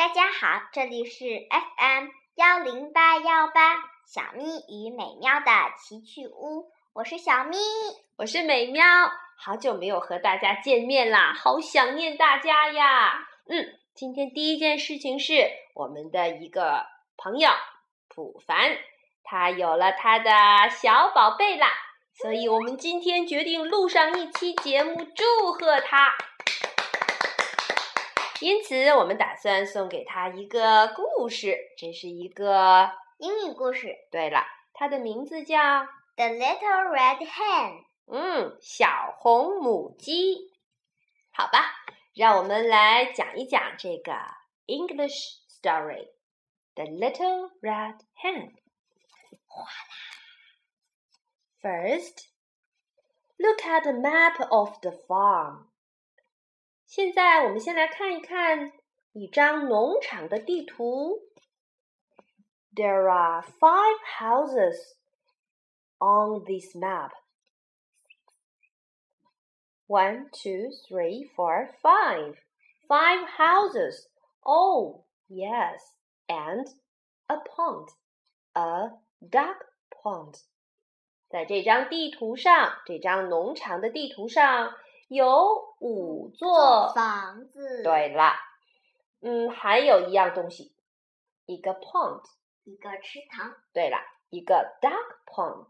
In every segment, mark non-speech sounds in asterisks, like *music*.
大家好，这里是 FM 幺零八幺八小咪与美妙的奇趣屋，我是小咪，我是美妙，好久没有和大家见面啦，好想念大家呀。嗯，今天第一件事情是我们的一个朋友普凡，他有了他的小宝贝啦，所以我们今天决定录上一期节目祝贺他。因此，我们打算送给他一个故事，这是一个英语故事。对了，它的名字叫《The Little Red Hen》。嗯，小红母鸡。好吧，让我们来讲一讲这个 English story，《The Little Red Hen》。哗啦！First, look at the map of the farm. 现在我们先来看一看一张农场的地图。There are five houses on this map. One, two, three, four, five. Five houses. Oh, yes. And a pond. A duck pond. 在这张地图上，这张农场的地图上。 有五座房子。对了，嗯，还有一样东西，一个 pond，一个池塘。对了，一个 duck pond，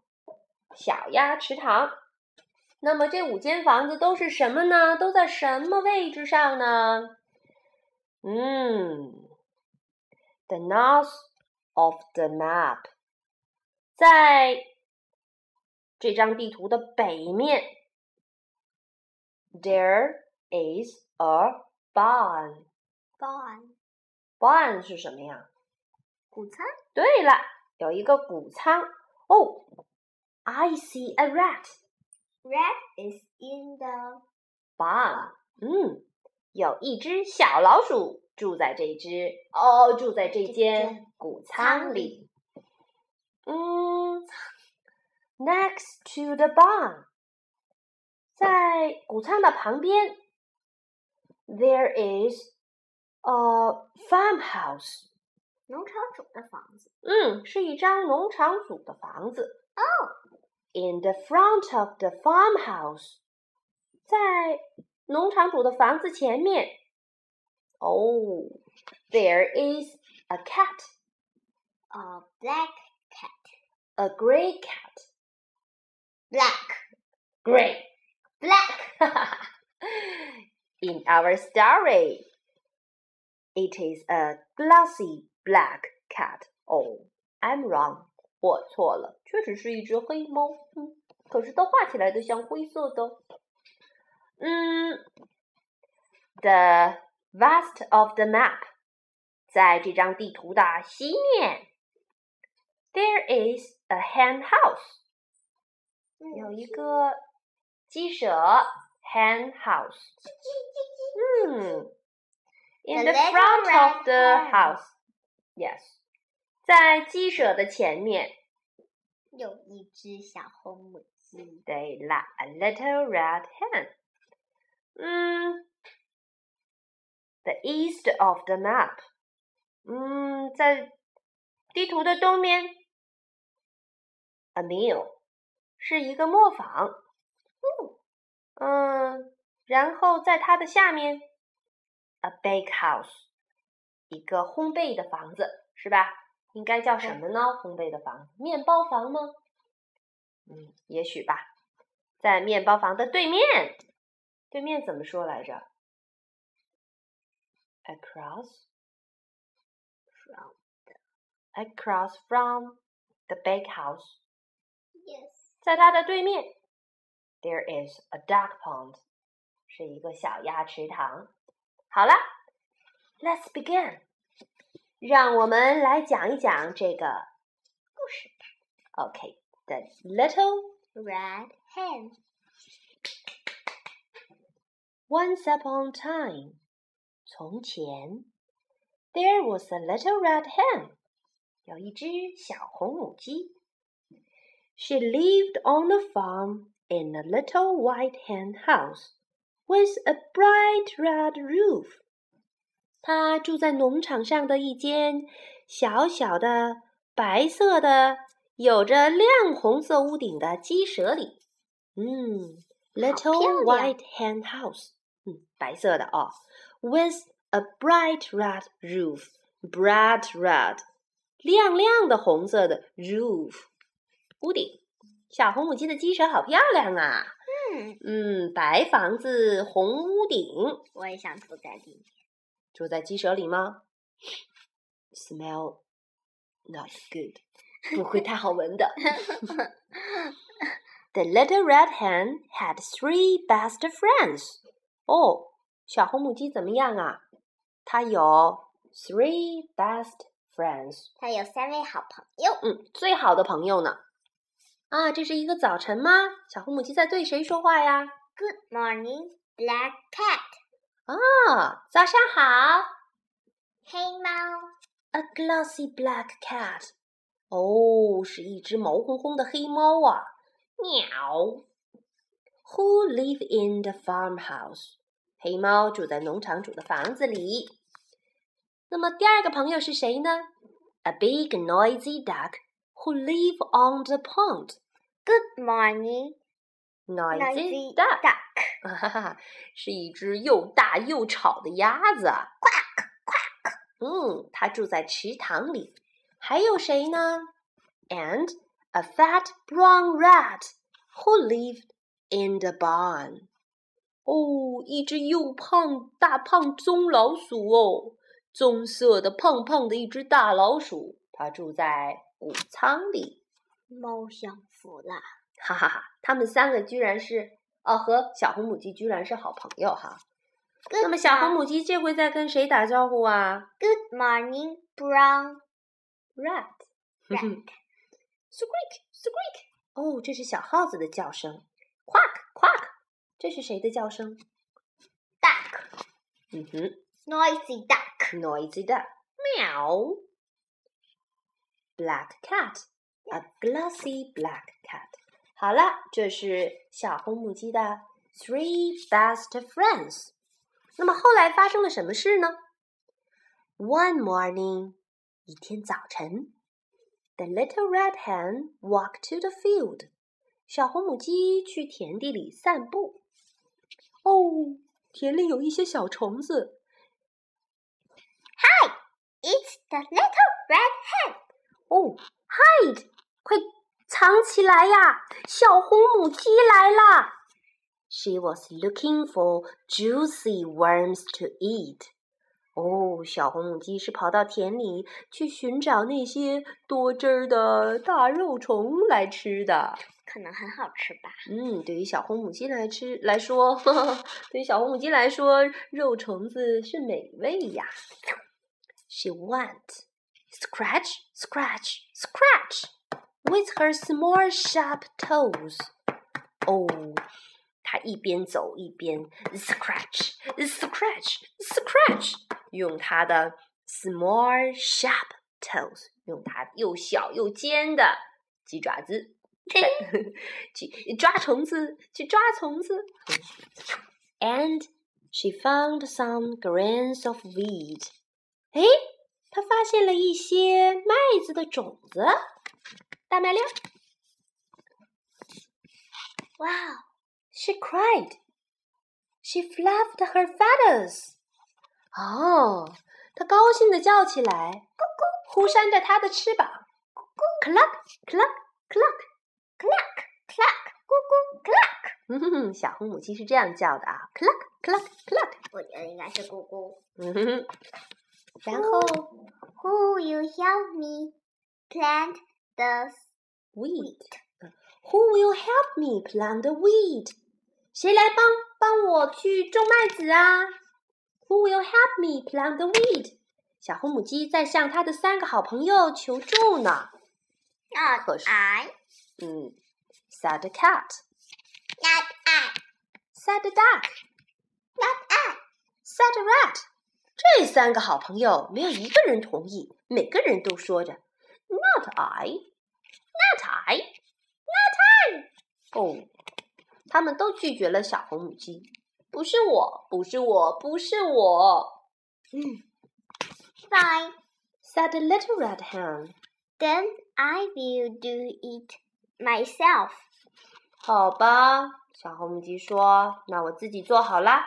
小鸭池塘。那么这五间房子都是什么呢？都在什么位置上呢？嗯，the north of the map，在这张地图的北面。There is a barn. Barn. Barn 是什么呀？谷仓。对了，有一个谷仓。哦，I see a rat. Rat is in the barn. 嗯，有一只小老鼠住在这只哦，住在这间谷仓里。嗯，Next to the barn. 在谷仓的旁边，there is a farmhouse，农场主的房子。嗯，是一张农场主的房子。Oh, in the front of the farmhouse，在农场主的房子前面。Oh, there is a cat, a black cat, a gray cat, black, gray black. *laughs* In our story, it is a glossy black cat. Oh, I'm wrong. 我错了，确实是一只黑猫。嗯，可是它画起来的像灰色的。嗯，the west of the map，在这张地图的西面，there is a hen house，有一个 鸡舍 hen house。嗯，in the front of the house。Yes，在鸡舍的前面有一只小红母鸡。对啦，a little red hen。嗯，the east of the map。嗯，在地图的东面，a mill 是一个磨坊。 嗯，然后在它的下面，a bakehouse，一个烘焙的房子，是吧？应该叫什么呢？烘焙的房子，面包房吗？嗯，也许吧。在面包房的对面，对面怎么说来着？Across from across from the bakehouse。Yes，在它的对面。There is a duck pond，是一个小鸭池塘。好了，Let's begin，让我们来讲一讲这个故事吧。OK，The Little Red Hen。Once upon a time，从前，There was a little red hen，有一只小红母鸡。She lived on a farm in a little white hen house with a bright red roof. 它住在农场上的一间小小的白色的、有着亮红色屋顶的鸡舍里。嗯，Little White Hen House，嗯，白色的哦，with a bright red roof，bright red，亮亮的红色的 roof，屋顶。 小红母鸡的鸡舍好漂亮啊！嗯嗯，白房子，红屋顶。我也想住在里面。住在鸡舍里吗？Smell not good，*laughs* 不会太好闻的。*laughs* The little red hen had three best friends。哦，小红母鸡怎么样啊？它有 three best friends。它有三位好朋友。嗯，最好的朋友呢？啊，这是一个早晨吗？小红母鸡在对谁说话呀？Good morning, black cat。啊，早上好，黑猫。A glossy black cat。哦，是一只毛烘烘的黑猫啊。喵。Who live in the farmhouse？黑猫住在农场主的房子里。那么第二个朋友是谁呢？A big noisy duck。who live on the pond. Good morning, noisy duck. duck. 哈哈，是一只又大又吵的鸭子。Quack *laughs* quack。嗯，它住在池塘里。还有谁呢？And a fat brown rat who lived in the barn. 哦，一只又胖大胖棕老鼠哦，棕色的胖胖的一只大老鼠，它住在谷仓里， 猫享福了，哈哈哈！他们三个居然是哦，和小红母鸡居然是好朋友哈。那么小红母鸡这回在跟谁打招呼啊？Good morning, brown rat. Rat. Squeak, squeak. 哦，这是小耗子的叫声。Quack, quack. 这是谁的叫声？Duck. 嗯哼，Noisy duck. Noisy duck. 喵。Black cat, a glossy black cat。好了，这是小红母鸡的 three best friends。那么后来发生了什么事呢？One morning，一天早晨，the little red hen walked to the field。小红母鸡去田地里散步。哦，田里有一些小虫子。Hi, it's the little red hen. 哦，hide， 快藏起来呀！小红母鸡来了。She was looking for juicy worms to eat。哦，小红母鸡是跑到田里去寻找那些多汁儿的大肉虫来吃的。可能很好吃吧？嗯，对于小红母鸡来吃来说，*laughs* 对于小红母鸡来说，肉虫子是美味呀。She went. Scratch, scratch, scratch with her small sharp toes. 哦，她一边走一边 scratch, scratch, scratch，用她的 small sharp toes，用它又小又尖的鸡爪子去抓虫子，去抓虫子。And *laughs* she found some grains of wheat. 哎。他发现了一些麦子的种子， 大麦粒。Wow! She cried. She flapped her feathers. 哦，她高兴的叫起来，咕咕，呼扇着她的翅膀，咕咕，cluck cluck cluck cluck cluck，咕咕 cluck。嗯哼，小红母鸡是这样叫的啊，cluck cluck cluck。我觉得应该是咕咕。嗯哼。然后，Who will *laughs* *laughs* help me plant the wheat? Who will help me plant the wheat? 谁来帮帮我去种麦子啊？Who will help me plant the wheat? 小红母鸡在向它的三个好朋友求助呢。Not I. 嗯，said the cat. Not I. Said the duck. Not I. Said the rat. 这三个好朋友没有一个人同意，每个人都说着 “Not I, Not I, Not I”。哦，他们都拒绝了小红母鸡。不是我，不是我，不是我。嗯， Fine. said the little red hen. Then I will do it myself. 好吧，小红母鸡说：“那我自己做好啦。”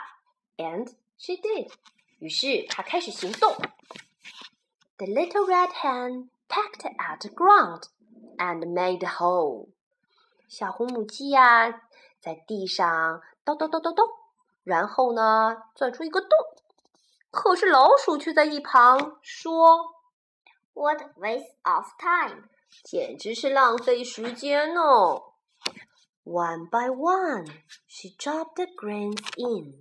And she did. 于是她开始行动。The little red hen pecked at the ground And made a hole. 小红母鸡呀，在地上叨叨叨叨叨，然后呢，钻出一个洞。可是老鼠却在一旁说 What waste of time! 简直是浪费时间哦。One by one, she dropped the grains in.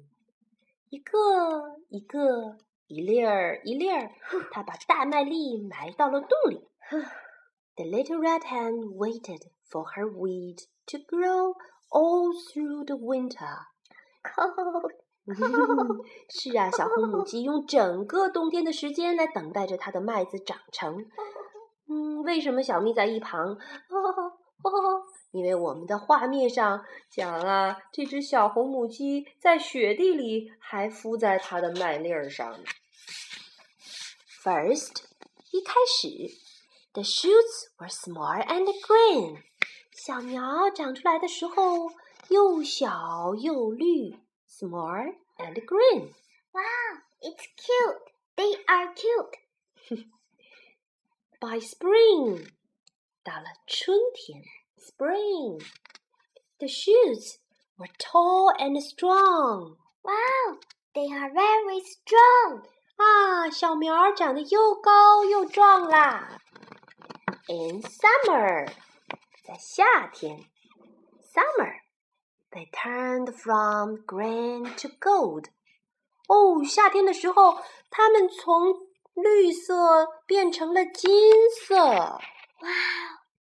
一个一个，一粒儿一粒儿，她把大麦粒埋到了洞里。The little red hen waited for her weed to grow all through the winter. *laughs* Cold. *laughs* 是啊，小红母鸡 *laughs* 用整个冬天的时间来等待着它的麦子长成。嗯，为什么小咪在一旁？哦哦，因为我们的画面上讲啊，这只小红母鸡在雪地里还敷在它的麦粒儿上。First，一开始 ，the shoots were small and green。小苗长出来的时候又小又绿，small and green。 Wow, it's cute. They are cute. *laughs* By spring，到了春天，spring，the shoots were tall and strong。 Wow, they are very strong. 啊，小苗儿长得又高又壮啦。 In summer，在夏天，summer，they turned from green to gold。哦，夏天的时候，它们从绿色变成了金色。 Wow,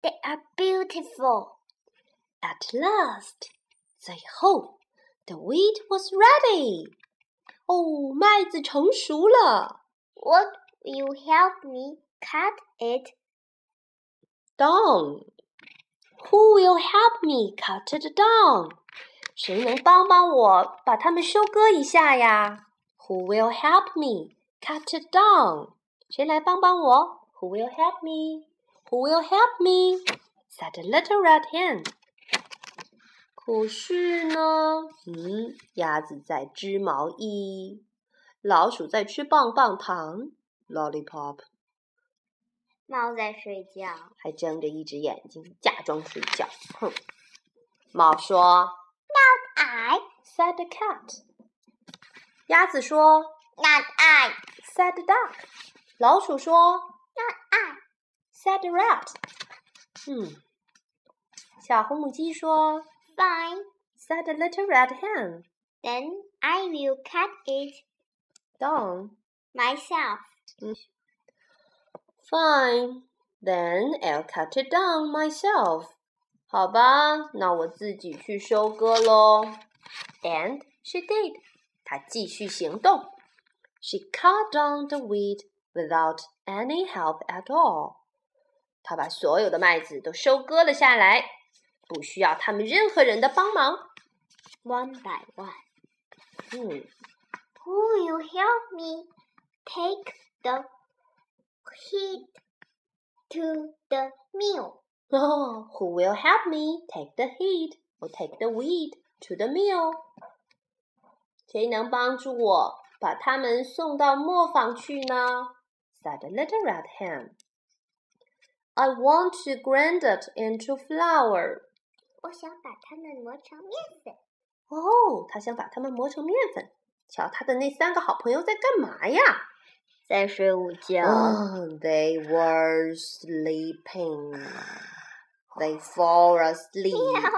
they are beautiful. At last，最后，the wheat was ready。哦，麦子成熟了。 What will you help me cut it? Down. Who will help me cut it down? 谁能帮帮我把它们收割一下呀？Who will help me cut it down? 谁来帮帮我？Who will help me? Who will help me? said the little red hen. 可是呢，嗯，鸭子在织毛衣，老鼠在吃棒棒糖，lollipop。 猫在睡觉。还睁着一只眼睛，假装睡觉。哼！猫说：“Not I,：“said the cat。”鸭子说 not I,：“said the duck。”老鼠说 not I.：“said the rat。”嗯，小红母鸡说 Fine.：“said the little red hen。Then I will cut it ”Down. myself. Fine. Then I'll cut it down myself. 好吧，那我自己去收割喽。And she did. 她继续行动。She cut down the wheat without any help at all. 她把所有的麦子都收割了下来，不需要他们任何人的帮忙。 One by one. 嗯 Who will help me take the heat to the mill? 哦、w h *laughs* o will help me take the heat or take the wheat to the mill？谁能帮助我把它们送到磨坊去呢？said the little red hen. I want to grind it into flour. 我想把它们磨成面粉。哦，他想把它们磨成面粉。瞧，他的那三个好朋友在干嘛呀？ 在睡午觉。 Oh, they were sleeping. They fall asleep. 喵喵，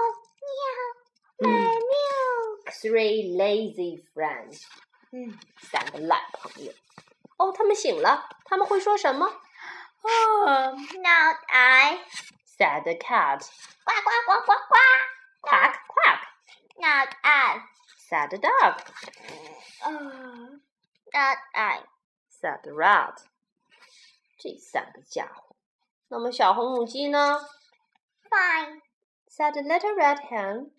my milk。 Three lazy friends. 嗯三个懒朋友。哦，他们醒了，他们会说什么哦，Not I。 ？said the cat. 呱呱呱呱呱。 Quack quack. Not I。 said the dog. 嗯，Not I。 said the rat. 这三个家伙。那么小红母鸡呢 Fine。 ？said the little red hen.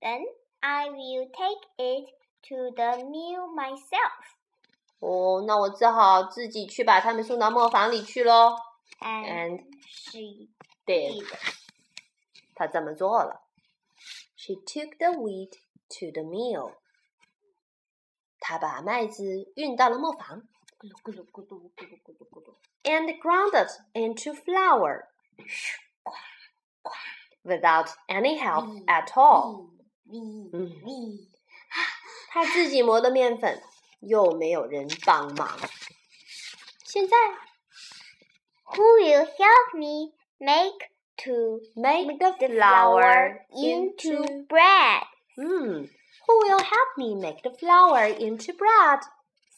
Then I will take it to the mill myself. 哦，那我只好自己去把它们送到磨坊里去喽。 And And she did. did. 她这么做了。She took the wheat to the mill. 她把麦子运到了磨坊 咕噜咕噜咕噜咕噜咕噜咕噜。 and ground it into flour 咻呱呱 without any help Mm. at all. ，v *gasps* 嗯 v。她自己磨的面粉，又没有人帮忙。现在 Who will help me make to make the the flour flour into into bread? Hmm. Who will help me make the flour into bread?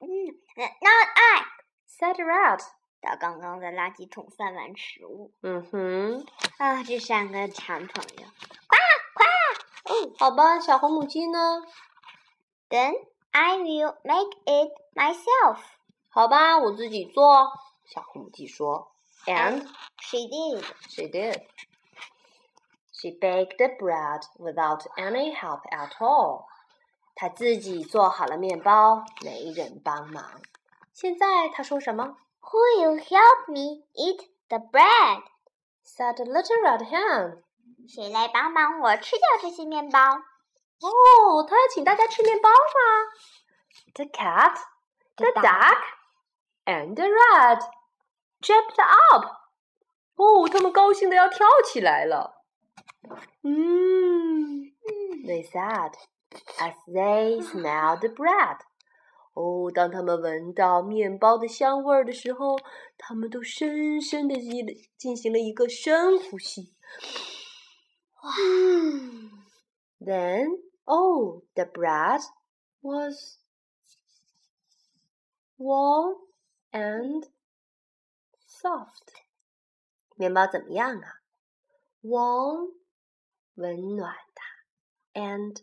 嗯，Not I。 said the rat. 他刚刚在垃圾桶翻完食物。嗯哼，啊，这三个馋朋友。好吧，小红母鸡呢？ Then I will make it myself. 好吧，我自己做。小红母鸡说。And she did. She did. She baked the bread without any help at all. 她自己做好了面包，没人帮忙。现在他说什么 Who will help me eat the bread?？said little red hen. 谁来帮忙我吃掉这些面包哦，他要请大家吃面包吗？The cat, the The duck. duck, and the rat jumped up. 哦，他们高兴的要跳起来了。嗯。they said as they smelled the bread. 哦，当他们闻到面包的香味儿的时候，他们都深深的进进行了一个深呼吸。嗯，Then, oh, the bread was warm and soft. 面包怎么样啊？Warm，温暖的，and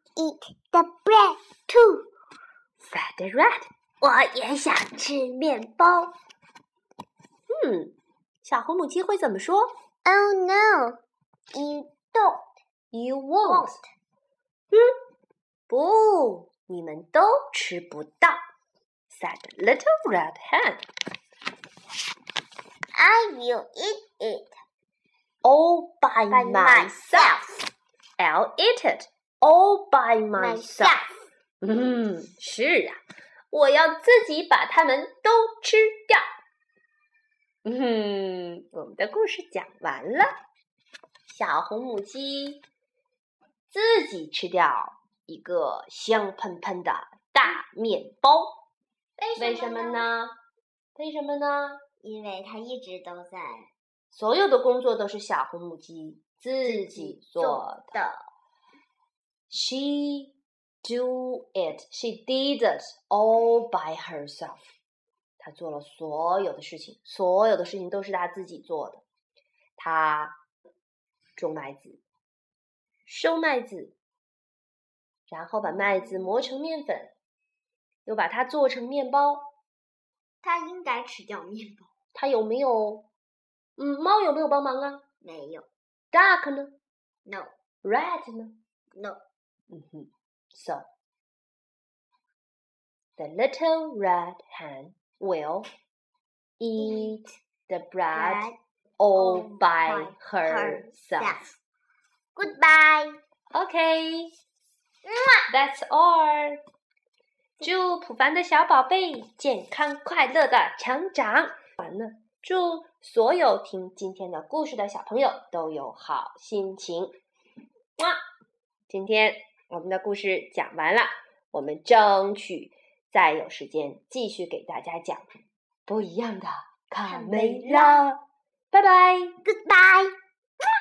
eat the bread too. said the rat，我也想吃面包。嗯，小红母鸡会怎么说 Oh no, you don't. ？You won't。 won't. 嗯，不，你们都吃不到。said the little red hen。 I will eat it all by, by myself. I'll eat it All by myself. 嗯，是啊，我要自己把它们都吃掉。嗯，我们的故事讲完了。小红母鸡自己吃掉一个香喷喷的大面包，为什么？呢？为什么呢？因为它一直都在所有的工作都是小红母鸡自己做的。的。She do it. She did it all by herself. 她做了所有的事情，所有的事情都是她自己做的。她种麦子，收麦子，然后把麦子磨成面粉，又把它做成面包。她应该吃掉面包。她有没有？嗯，猫有没有帮忙啊没有？Duck 呢，no？Rat 呢？no。嗯哼，So the little red hen will eat the bread Bread all all by by herself. Goodbye， Okay, that's all. 祝普凡的小宝贝健康快乐的成长。完了，祝所有听今天的故事的小朋友都有好心情。哇，今天 我们的故事讲完了，我们争取再有时间继续给大家讲不一样的卡梅拉。拜拜，Goodbye。